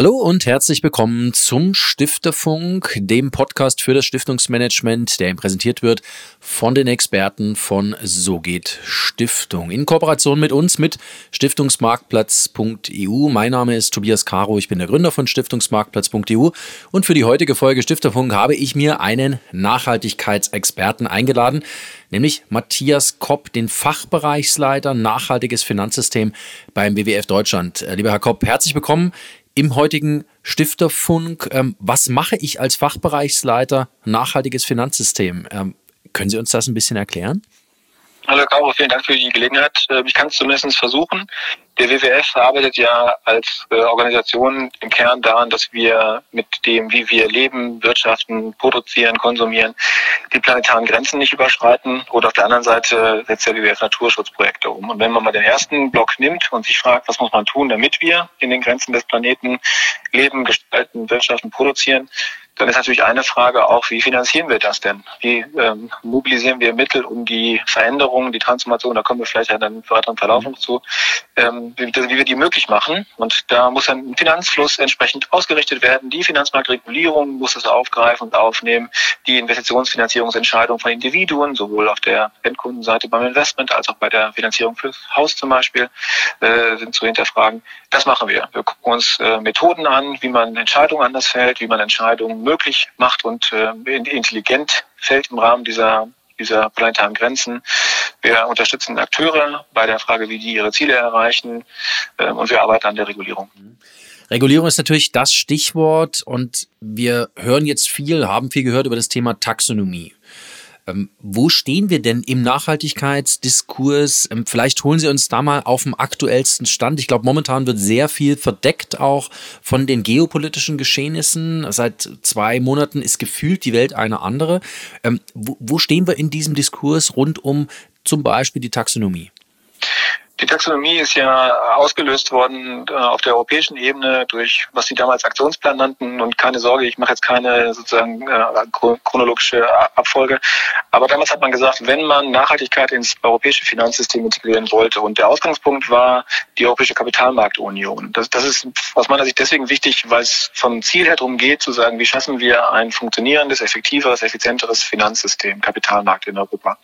Hallo und herzlich willkommen zum Stifterfunk, dem Podcast für das Stiftungsmanagement, der Ihnen präsentiert wird von den Experten von So geht Stiftung. In Kooperation mit uns, mit Stiftungsmarktplatz.eu. Mein Name ist Tobias Caro, ich bin der Gründer von Stiftungsmarktplatz.eu und für die heutige Folge Stifterfunk habe ich mir einen Nachhaltigkeitsexperten eingeladen, nämlich Matthias Kopp, den Fachbereichsleiter Nachhaltiges Finanzsystem beim WWF Deutschland. Lieber Herr Kopp, herzlich willkommen im heutigen Stifterfunk. Ähm, was mache ich als Fachbereichsleiter nachhaltiges Finanzsystem? Ähm, können Sie uns das ein bisschen erklären? Hallo Caro, vielen Dank für die Gelegenheit. Ähm, ich kann es zumindest versuchen. Der WWF arbeitet ja als äh, Organisation im Kern daran, dass wir mit dem, wie wir leben, wirtschaften, produzieren, konsumieren, die planetaren Grenzen nicht überschreiten. Oder auf der anderen Seite setzt der WWF Naturschutzprojekte um. Und wenn man mal den ersten Block nimmt und sich fragt, was muss man tun, damit wir in den Grenzen des Planeten leben, gestalten, wirtschaften, produzieren, dann ist natürlich eine Frage auch, wie finanzieren wir das denn? Wie ähm, mobilisieren wir Mittel, um die Veränderungen, die Transformation, da kommen wir vielleicht dann im weiteren Verlauf noch zu, ähm, wie, wie, wir die möglich machen. Und da muss ein Finanzfluss entsprechend ausgerichtet werden. Die Finanzmarktregulierung muss es aufgreifen und aufnehmen. Die Investitionsfinanzierungsentscheidung von Individuen, sowohl auf der Endkundenseite beim Investment als auch bei der Finanzierung fürs Haus zum Beispiel, äh, sind zu hinterfragen. Das machen wir. Wir gucken uns äh, Methoden an, wie man Entscheidungen anders fällt, wie man Entscheidungen möglich macht und äh, intelligent fällt im Rahmen dieser dieser planetaren Grenzen. Wir unterstützen Akteure bei der Frage, wie die ihre Ziele erreichen äh, und wir arbeiten an der Regulierung. Regulierung ist natürlich das Stichwort und wir hören jetzt viel, haben viel gehört über das Thema Taxonomie. Ähm, wo stehen wir denn im Nachhaltigkeitsdiskurs? Ähm, vielleicht holen Sie uns da mal auf dem aktuellsten Stand. Ich glaube, momentan wird sehr viel verdeckt auch von den geopolitischen Geschehnissen. Seit zwei Monaten ist gefühlt die Welt eine andere. Ähm, wo, wo stehen wir in diesem Diskurs rund um zum Beispiel die Taxonomie? Die Taxonomie ist ja ausgelöst worden äh, auf der europäischen Ebene durch, was sie damals Aktionsplan nannten. Und keine Sorge, ich mache jetzt keine sozusagen äh, chronologische Abfolge. Aber damals hat man gesagt, wenn man Nachhaltigkeit ins europäische Finanzsystem integrieren wollte, und der Ausgangspunkt war die Europäische Kapitalmarktunion. Das, das ist aus meiner Sicht deswegen wichtig, weil es vom Ziel her darum geht, zu sagen, wie schaffen wir ein funktionierendes, effektiveres, effizienteres Finanzsystem, Kapitalmarkt in Europa.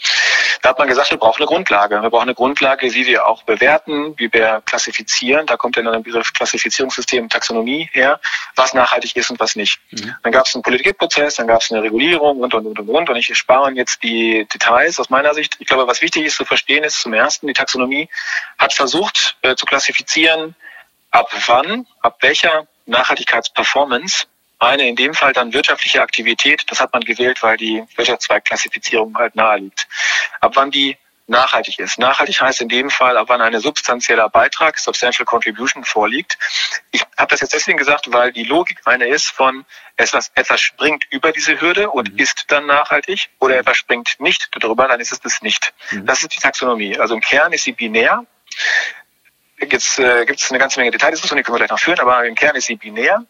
Da hat man gesagt, wir brauchen eine Grundlage. Wir brauchen eine Grundlage, wie wir auch bewerten, wie wir klassifizieren. Da kommt dann ein Begriff Klassifizierungssystem, Taxonomie her, was nachhaltig ist und was nicht. Mhm. Dann gab es einen Politikprozess, dann gab es eine Regulierung und, und, und, und, und. Und ich spare jetzt die Details aus meiner Sicht. Ich glaube, was wichtig ist zu verstehen, ist zum ersten, die Taxonomie hat versucht äh, zu klassifizieren, ab wann, ab welcher Nachhaltigkeitsperformance eine in dem Fall dann wirtschaftliche Aktivität, das hat man gewählt, weil die Wirtschaftszweigklassifizierung halt nahe liegt. Ab wann die nachhaltig ist. Nachhaltig heißt in dem Fall, ab wann ein substanzieller Beitrag, Substantial Contribution, vorliegt. Ich habe das jetzt deswegen gesagt, weil die Logik eine ist von etwas, etwas springt über diese Hürde und mhm. ist dann nachhaltig oder etwas springt nicht darüber, dann ist es das nicht. Mhm. Das ist die Taxonomie. Also im Kern ist sie binär. Jetzt äh, gibt es eine ganze Menge Detaildiskussionen, die können wir gleich noch führen, aber im Kern ist sie binär.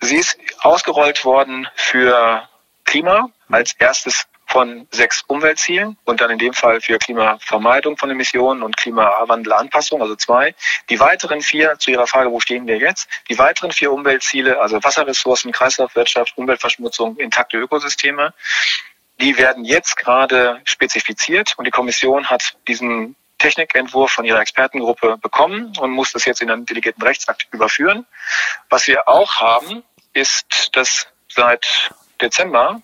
Sie ist ausgerollt worden für Klima als erstes von sechs Umweltzielen und dann in dem Fall für Klimavermeidung von Emissionen und Klimawandelanpassung, also zwei. Die weiteren vier, zu Ihrer Frage, wo stehen wir jetzt? Die weiteren vier Umweltziele, also Wasserressourcen, Kreislaufwirtschaft, Umweltverschmutzung, intakte Ökosysteme, die werden jetzt gerade spezifiziert und die Kommission hat diesen Technikentwurf von ihrer Expertengruppe bekommen und muss das jetzt in einen delegierten Rechtsakt überführen. Was wir auch haben, ist, dass seit Dezember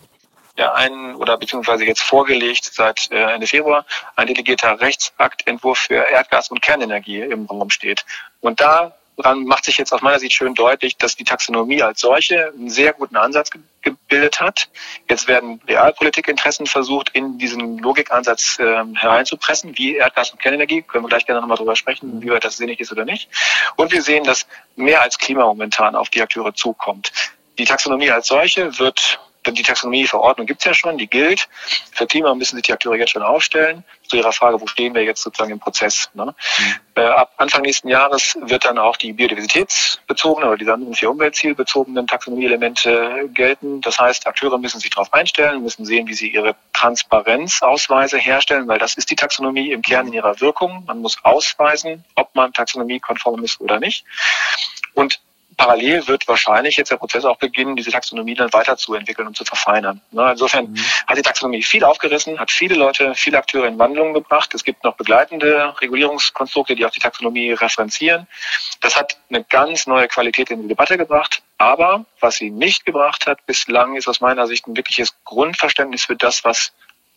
ja ein oder beziehungsweise jetzt vorgelegt seit äh, Ende Februar ein delegierter Rechtsaktentwurf für Erdgas und Kernenergie im Raum steht. Und daran macht sich jetzt aus meiner Sicht schön deutlich, dass die Taxonomie als solche einen sehr guten Ansatz ge gebildet hat. Jetzt werden Realpolitikinteressen versucht, in diesen Logikansatz äh, hereinzupressen, wie Erdgas und Kernenergie. Können wir gleich gerne nochmal drüber sprechen, wie weit das sinnig ist oder nicht. Und wir sehen, dass mehr als Klima momentan auf die Akteure zukommt. Die Taxonomie als solche wird die Taxonomieverordnung gibt es ja schon, die gilt. Für Klima müssen sich die Akteure jetzt schon aufstellen. Zu Ihrer Frage, wo stehen wir jetzt sozusagen im Prozess? Ne? Mhm. Äh, ab Anfang nächsten Jahres wird dann auch die biodiversitätsbezogene oder die anderen vier umweltzielbezogenen Taxonomieelemente gelten. Das heißt, Akteure müssen sich darauf einstellen, müssen sehen, wie sie ihre Transparenzausweise herstellen, weil das ist die Taxonomie im Kern in ihrer Wirkung. Man muss ausweisen, ob man taxonomiekonform ist oder nicht. Und parallel wird wahrscheinlich jetzt der Prozess auch beginnen, diese Taxonomie dann weiterzuentwickeln und zu verfeinern. Ne, insofern mhm. hat die Taxonomie viel aufgerissen, hat viele Leute, viele Akteure in Wandlung gebracht. Es gibt noch begleitende Regulierungskonstrukte, die auch die Taxonomie referenzieren. Das hat eine ganz neue Qualität in die Debatte gebracht. Aber was sie nicht gebracht hat bislang, ist aus meiner Sicht ein wirkliches Grundverständnis für das, was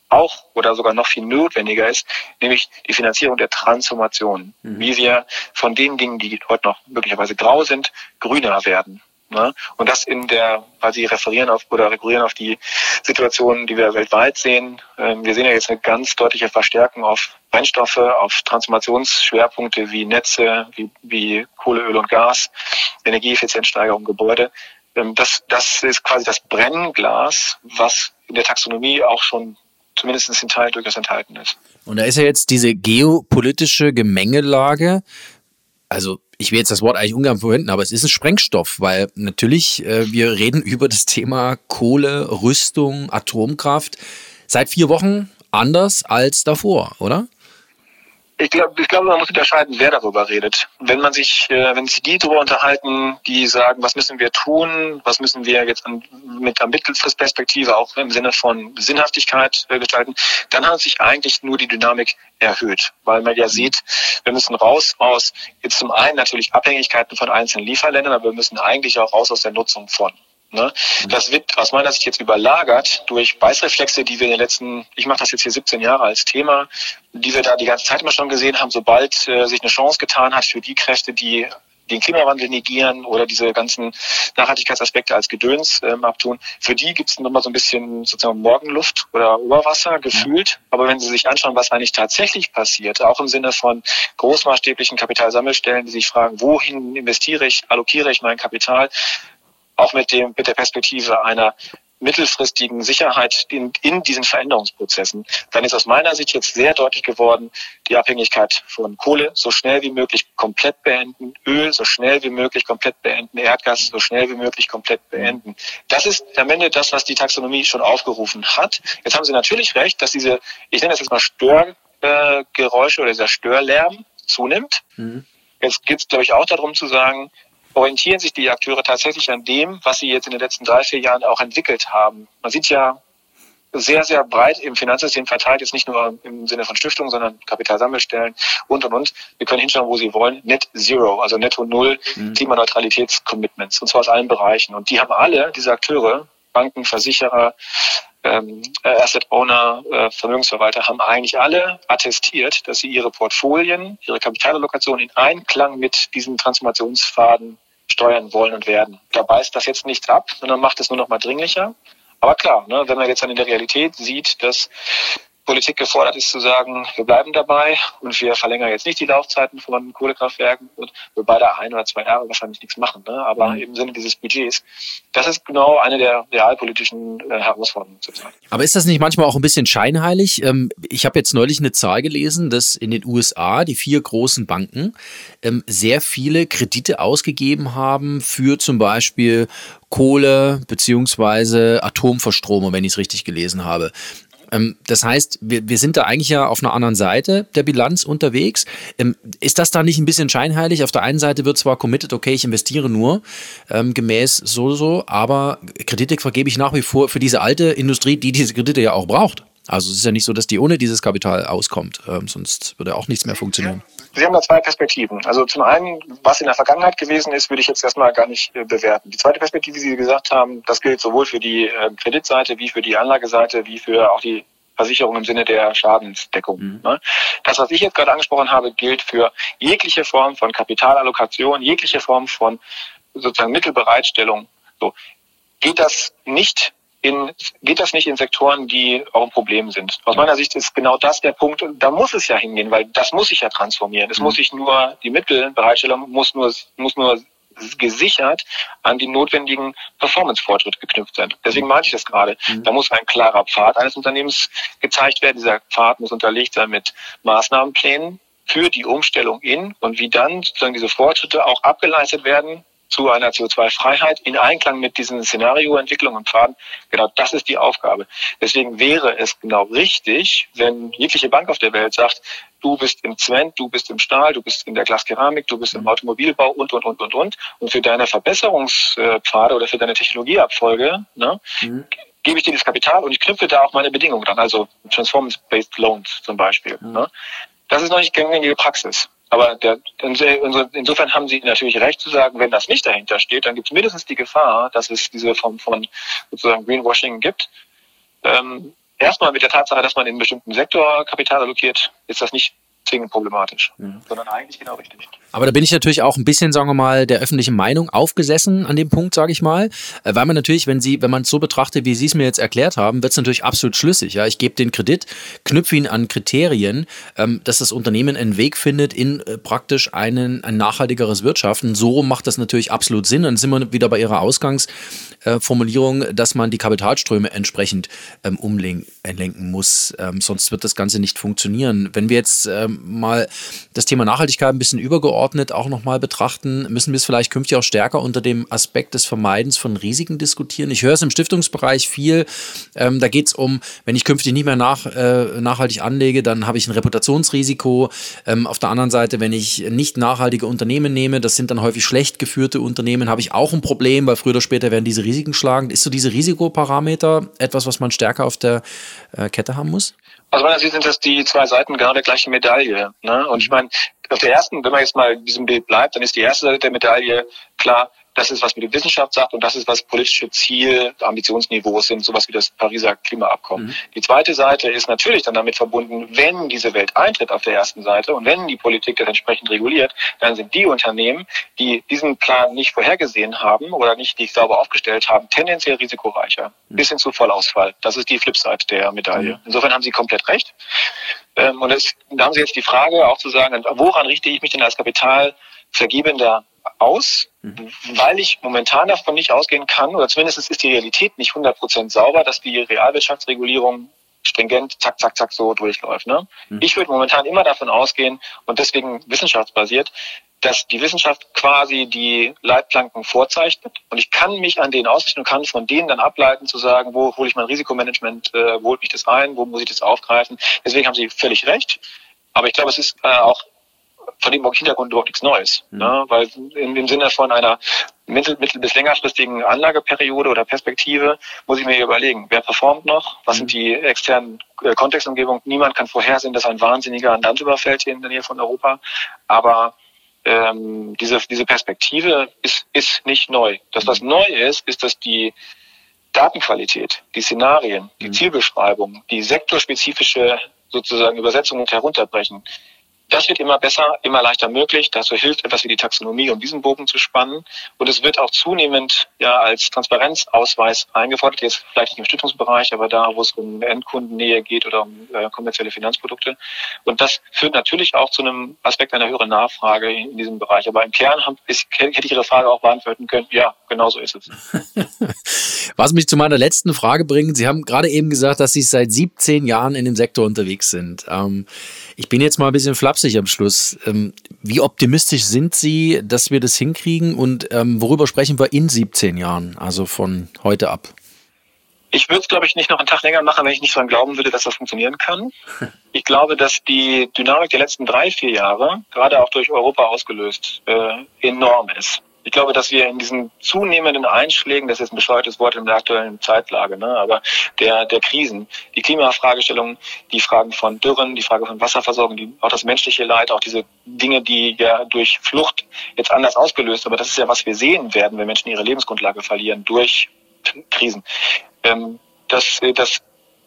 auch oder sogar noch viel notwendiger ist, nämlich die Finanzierung der Transformation. Mhm. Wie wir von den Dingen, die heute noch möglicherweise grau sind, grüner werden. Ne? Und das in der, weil Sie referieren auf oder rekurrieren auf die Situationen, die wir weltweit sehen. Ähm, wir sehen ja jetzt eine ganz deutliche Verstärkung auf Brennstoffe, auf Transformationsschwerpunkte wie Netze, wie, wie Kohle, Öl und Gas, Energieeffizienzsteigerung, Gebäude. Ähm, das, das ist quasi das Brennglas, was in der Taxonomie auch schon zumindest in Teil durchaus enthalten ist. Und da ist ja jetzt diese geopolitische Gemengelage, also ich will jetzt das Wort eigentlich ungern verwenden, aber es ist ein Sprengstoff, weil natürlich äh, wir reden über das Thema Kohle, Rüstung, Atomkraft seit vier Wochen anders als davor, oder? Ich glaube, ich glaube, man muss unterscheiden, wer darüber redet. Wenn man sich, äh, wenn sich die darüber unterhalten, die sagen, was müssen wir tun, was müssen wir jetzt mit der Mittelfristperspektive auch im Sinne von Sinnhaftigkeit äh, gestalten, dann hat sich eigentlich nur die Dynamik erhöht, weil man ja sieht, wir müssen raus aus jetzt zum einen natürlich Abhängigkeiten von einzelnen Lieferländern, aber wir müssen eigentlich auch raus aus der Nutzung von. Ne? Das wird aus meiner Sicht jetzt überlagert durch Beißreflexe, die wir in den letzten, ich mache das jetzt hier 17 Jahre als Thema, die wir da die ganze Zeit immer schon gesehen haben, sobald äh, sich eine Chance getan hat für die Kräfte, die den Klimawandel negieren oder diese ganzen Nachhaltigkeitsaspekte als Gedöns ähm, abtun, für die gibt es nochmal so ein bisschen sozusagen Morgenluft oder Oberwasser gefühlt. Aber wenn Sie sich anschauen, was eigentlich tatsächlich passiert, auch im Sinne von großmaßstäblichen Kapitalsammelstellen, die sich fragen, wohin investiere ich, allokiere ich mein Kapital, auch mit dem, mit der Perspektive einer mittelfristigen Sicherheit in, in diesen Veränderungsprozessen, dann ist aus meiner Sicht jetzt sehr deutlich geworden, die Abhängigkeit von Kohle so schnell wie möglich komplett beenden, Öl so schnell wie möglich komplett beenden, Erdgas so schnell wie möglich komplett beenden. Das ist am Ende das, was die Taxonomie schon aufgerufen hat. Jetzt haben Sie natürlich recht, dass diese, ich nenne das jetzt mal Störgeräusche oder dieser Störlärm zunimmt. Mhm. Jetzt geht es, glaube ich, auch darum zu sagen, orientieren sich die Akteure tatsächlich an dem, was sie jetzt in den letzten drei, vier Jahren auch entwickelt haben. Man sieht ja sehr, sehr breit im Finanzsystem verteilt, jetzt nicht nur im Sinne von Stiftungen, sondern Kapitalsammelstellen und und und. Wir können hinschauen, wo sie wollen. Net Zero, also Netto Null mhm. Klimaneutralitätscommitments, und zwar aus allen Bereichen. Und die haben alle, diese Akteure, Banken, Versicherer, ähm, äh, Asset Owner, äh, Vermögensverwalter, haben eigentlich alle attestiert, dass sie ihre Portfolien, ihre Kapitalallokation in Einklang mit diesen Transformationsfaden steuern wollen und werden. Da beißt das jetzt nichts ab, sondern macht es nur noch mal dringlicher. Aber klar, ne, wenn man jetzt dann in der Realität sieht, dass Politik gefordert ist zu sagen, wir bleiben dabei und wir verlängern jetzt nicht die Laufzeiten von Kohlekraftwerken und wir beide ein oder zwei Jahre wahrscheinlich nichts machen, ne? aber mhm. im Sinne dieses Budgets. Das ist genau eine der realpolitischen äh, Herausforderungen zurzeit. Aber ist das nicht manchmal auch ein bisschen scheinheilig? Ähm, ich habe jetzt neulich eine Zahl gelesen, dass in den USA die vier großen Banken ähm, sehr viele Kredite ausgegeben haben für zum Beispiel Kohle beziehungsweise Atomverstromung, wenn ich es richtig gelesen habe. Ähm, das heißt, wir, wir sind da eigentlich ja auf einer anderen Seite der Bilanz unterwegs. Ähm, ist das da nicht ein bisschen scheinheilig? Auf der einen Seite wird zwar committed, okay, ich investiere nur ähm, gemäß so, so, aber Kredite vergebe ich nach wie vor für diese alte Industrie, die diese Kredite ja auch braucht. Also es ist ja nicht so, dass die ohne dieses Kapital auskommt, ähm, sonst würde auch nichts mehr funktionieren. Sie haben da zwei Perspektiven. Also zum einen, was in der Vergangenheit gewesen ist, würde ich jetzt erstmal gar nicht äh, bewerten. Die zweite Perspektive, wie Sie gesagt haben, das gilt sowohl für die äh, Kreditseite wie für die Anlageseite wie für auch die Versicherung im Sinne der Schadensdeckung. Mhm. Ne? Das, was ich jetzt gerade angesprochen habe, gilt für jegliche Form von Kapitalallokation, jegliche Form von sozusagen Mittelbereitstellung. So geht das nicht in, geht das nicht in Sektoren, die auch ein Problem sind. Aus meiner Sicht ist genau das der Punkt, da muss es ja hingehen, weil das muss sich ja transformieren. Es mhm. muss sich nur, die Mittelbereitstellung muss nur, muss nur gesichert an die notwendigen Performance-Fortschritte geknüpft sind. Deswegen meinte ich das gerade. Mhm. Da muss ein klarer Pfad eines Unternehmens gezeigt werden. Dieser Pfad muss unterlegt sein mit Maßnahmenplänen für die Umstellung in und wie dann sozusagen diese Fortschritte auch abgeleistet werden zu einer CO2-Freiheit in Einklang mit diesen Szenarioentwicklungen und Pfaden. Genau das ist die Aufgabe. Deswegen wäre es genau richtig, wenn jegliche Bank auf der Welt sagt, du bist im Zement, du bist im Stahl, du bist in der Glaskeramik, du bist im Automobilbau und, und, und, und, und. Und für deine Verbesserungspfade oder für deine Technologieabfolge ne, mhm. gebe ich dir das Kapital und ich knüpfe da auch meine Bedingungen dran, also Transformance-Based Loans zum Beispiel. Mhm. Ne. Das ist noch nicht gängige Praxis. Aber der, insofern haben Sie natürlich recht zu sagen, wenn das nicht dahinter steht, dann gibt es mindestens die Gefahr, dass es diese Form von sozusagen Greenwashing gibt. Ähm, erstmal mit der Tatsache, dass man in einem bestimmten Sektor Kapital allokiert, ist das nicht zwingend problematisch, ja. sondern eigentlich genau richtig. Aber da bin ich natürlich auch ein bisschen, sagen wir mal, der öffentlichen Meinung aufgesessen an dem Punkt, sage ich mal, äh, weil man natürlich, wenn Sie, wenn man es so betrachtet, wie Sie es mir jetzt erklärt haben, wird es natürlich absolut schlüssig. Ja, ich gebe den Kredit, knüpfe ihn an Kriterien, ähm, dass das Unternehmen einen Weg findet in äh, praktisch einen, ein nachhaltigeres Wirtschaften. So macht das natürlich absolut Sinn. Dann sind wir wieder bei Ihrer Ausgangsformulierung, dass man die Kapitalströme entsprechend ähm, umlenken muss. Ähm, sonst wird das Ganze nicht funktionieren. Wenn wir jetzt ähm, mal das Thema Nachhaltigkeit ein bisschen übergeordnet auch nochmal betrachten, müssen wir es vielleicht künftig auch stärker unter dem Aspekt des Vermeidens von Risiken diskutieren. Ich höre es im Stiftungsbereich viel. Ähm, da geht es um, wenn ich künftig nicht mehr nach, äh, nachhaltig anlege, dann habe ich ein Reputationsrisiko. Ähm, auf der anderen Seite, wenn ich nicht nachhaltige Unternehmen nehme, das sind dann häufig schlecht geführte Unternehmen, habe ich auch ein Problem, weil früher oder später werden diese Risiken schlagen. Ist so diese Risikoparameter etwas, was man stärker auf der äh, Kette haben muss? Aus meiner Sicht sind das die zwei Seiten genau der gleichen Medaille. Ne? Und ich meine, auf der ersten, wenn man jetzt mal in diesem Bild bleibt, dann ist die erste Seite der Medaille klar, das ist, was mir die Wissenschaft sagt und das ist, was politische Ziel, Ambitionsniveaus sind, sowas wie das Pariser Klimaabkommen. Mhm. Die zweite Seite ist natürlich dann damit verbunden, wenn diese Welt eintritt auf der ersten Seite und wenn die Politik das entsprechend reguliert, dann sind die Unternehmen, die diesen Plan nicht vorhergesehen haben oder nicht, die sauber aufgestellt haben, tendenziell risikoreicher, mhm. bis hin zu Vollausfall. Das ist die Flipside der Medaille. Mhm. Insofern haben Sie komplett recht. Ähm, und es, da haben Sie jetzt die Frage auch zu sagen, woran richte ich mich denn als Kapitalvergebender aus, mhm. weil ich momentan davon nicht ausgehen kann, oder zumindest ist die Realität nicht 100% sauber, dass die Realwirtschaftsregulierung stringent, zack, zack, zack, so durchläuft. Ne? Mhm. Ich würde momentan immer davon ausgehen, und deswegen wissenschaftsbasiert, dass die Wissenschaft quasi die Leitplanken vorzeichnet und ich kann mich an denen ausrichten und kann von denen dann ableiten zu sagen, wo hole ich mein Risikomanagement, äh, wo holt mich das ein, wo muss ich das aufgreifen. Deswegen haben Sie völlig recht. Aber ich glaube, es ist äh, auch von dem Hintergrund überhaupt nichts Neues. Mhm. Ne? Weil in, im Sinne von einer mittel-, mittel bis längerfristigen Anlageperiode oder Perspektive muss ich mir überlegen, wer performt noch, was mhm. sind die externen äh, Kontextumgebungen. Niemand kann vorhersehen, dass ein Wahnsinniger ein Land überfällt hier in der Nähe von Europa. Aber ähm, diese, diese Perspektive ist, ist nicht neu. Das, was mhm. neu ist, ist, dass die Datenqualität, die Szenarien, die mhm. Zielbeschreibung, die sektorspezifische sozusagen Übersetzung und Herunterbrechen, das wird immer besser, immer leichter möglich. Dazu hilft etwas wie die Taxonomie, um diesen Bogen zu spannen. Und es wird auch zunehmend ja als Transparenzausweis eingefordert. Jetzt vielleicht nicht im Stiftungsbereich, aber da, wo es um Endkundennähe geht oder um äh, kommerzielle Finanzprodukte. Und das führt natürlich auch zu einem Aspekt einer höheren Nachfrage in, in diesem Bereich. Aber im Kern hab, ist, hätte ich Ihre Frage auch beantworten können. Ja, genau so ist es. Was mich zu meiner letzten Frage bringt. Sie haben gerade eben gesagt, dass Sie seit 17 Jahren in dem Sektor unterwegs sind. Ähm, ich bin jetzt mal ein bisschen flapsig am Schluss. Ähm, wie optimistisch sind Sie, dass wir das hinkriegen und ähm, worüber sprechen wir in 17 Jahren, also von heute ab? Ich würde es, glaube ich, nicht noch einen Tag länger machen, wenn ich nicht daran glauben würde, dass das funktionieren kann. Ich glaube, dass die Dynamik der letzten drei, vier Jahre, gerade auch durch Europa ausgelöst, äh, enorm ist ich glaube, dass wir in diesen zunehmenden Einschlägen, das ist ein bescheuertes Wort in der aktuellen Zeitlage, ne, aber der, der Krisen, die Klimafragestellungen, die Fragen von Dürren, die Frage von Wasserversorgung, die, auch das menschliche Leid, auch diese Dinge, die ja durch Flucht jetzt anders ausgelöst, aber das ist ja, was wir sehen werden, wenn Menschen ihre Lebensgrundlage verlieren durch Krisen. Ähm, das, das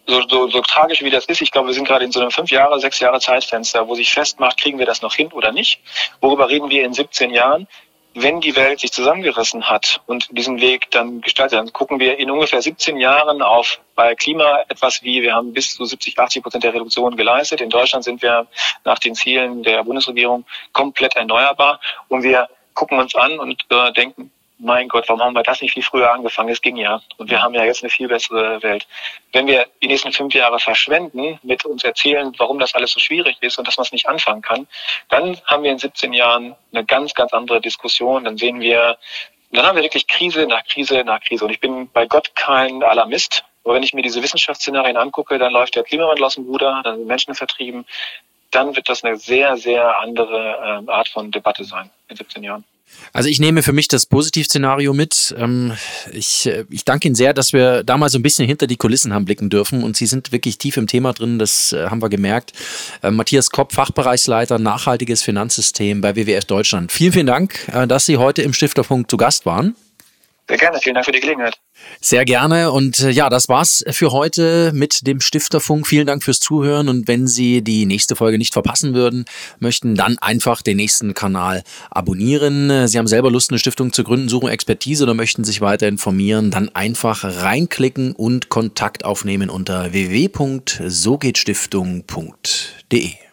so, so, so tragisch wie das ist, ich glaube, wir sind gerade in so einem fünf Jahre, sechs Jahre Zeitfenster, wo sich festmacht, kriegen wir das noch hin oder nicht? Worüber reden wir in 17 Jahren? Wenn die Welt sich zusammengerissen hat und diesen Weg dann gestaltet, dann gucken wir in ungefähr 17 Jahren auf bei Klima etwas wie, wir haben bis zu 70, 80 Prozent der Reduktion geleistet. In Deutschland sind wir nach den Zielen der Bundesregierung komplett erneuerbar und wir gucken uns an und äh, denken, mein Gott, warum haben wir das nicht viel früher angefangen? Es ging ja. Und wir haben ja jetzt eine viel bessere Welt. Wenn wir die nächsten fünf Jahre verschwenden, mit uns erzählen, warum das alles so schwierig ist und dass man es nicht anfangen kann, dann haben wir in 17 Jahren eine ganz, ganz andere Diskussion. Dann sehen wir dann haben wir wirklich Krise nach Krise nach Krise. Und ich bin bei Gott kein Alarmist. Aber wenn ich mir diese Wissenschaftsszenarien angucke, dann läuft der Klimawandel aus dem Ruder, dann sind Menschen vertrieben. Dann wird das eine sehr, sehr andere ähm, Art von Debatte sein in 17 Jahren. Also ich nehme für mich das Positivszenario mit. Ähm, ich, äh, ich danke Ihnen sehr, dass wir da mal so ein bisschen hinter die Kulissen haben blicken dürfen und Sie sind wirklich tief im Thema drin, das äh, haben wir gemerkt. Äh, Matthias Kopp, Fachbereichsleiter Nachhaltiges Finanzsystem bei WWF Deutschland. Vielen, vielen Dank, dass Sie heute im Stifterfunk zu Gast waren. Sehr gerne, vielen Dank für die Gelegenheit. Sehr gerne. Und äh, ja, das war's für heute mit dem Stifterfunk. Vielen Dank fürs Zuhören. Und wenn Sie die nächste Folge nicht verpassen würden, möchten dann einfach den nächsten Kanal abonnieren. Sie haben selber Lust, eine Stiftung zu gründen, suchen Expertise oder möchten sich weiter informieren, dann einfach reinklicken und Kontakt aufnehmen unter www.sogehtstiftung.de.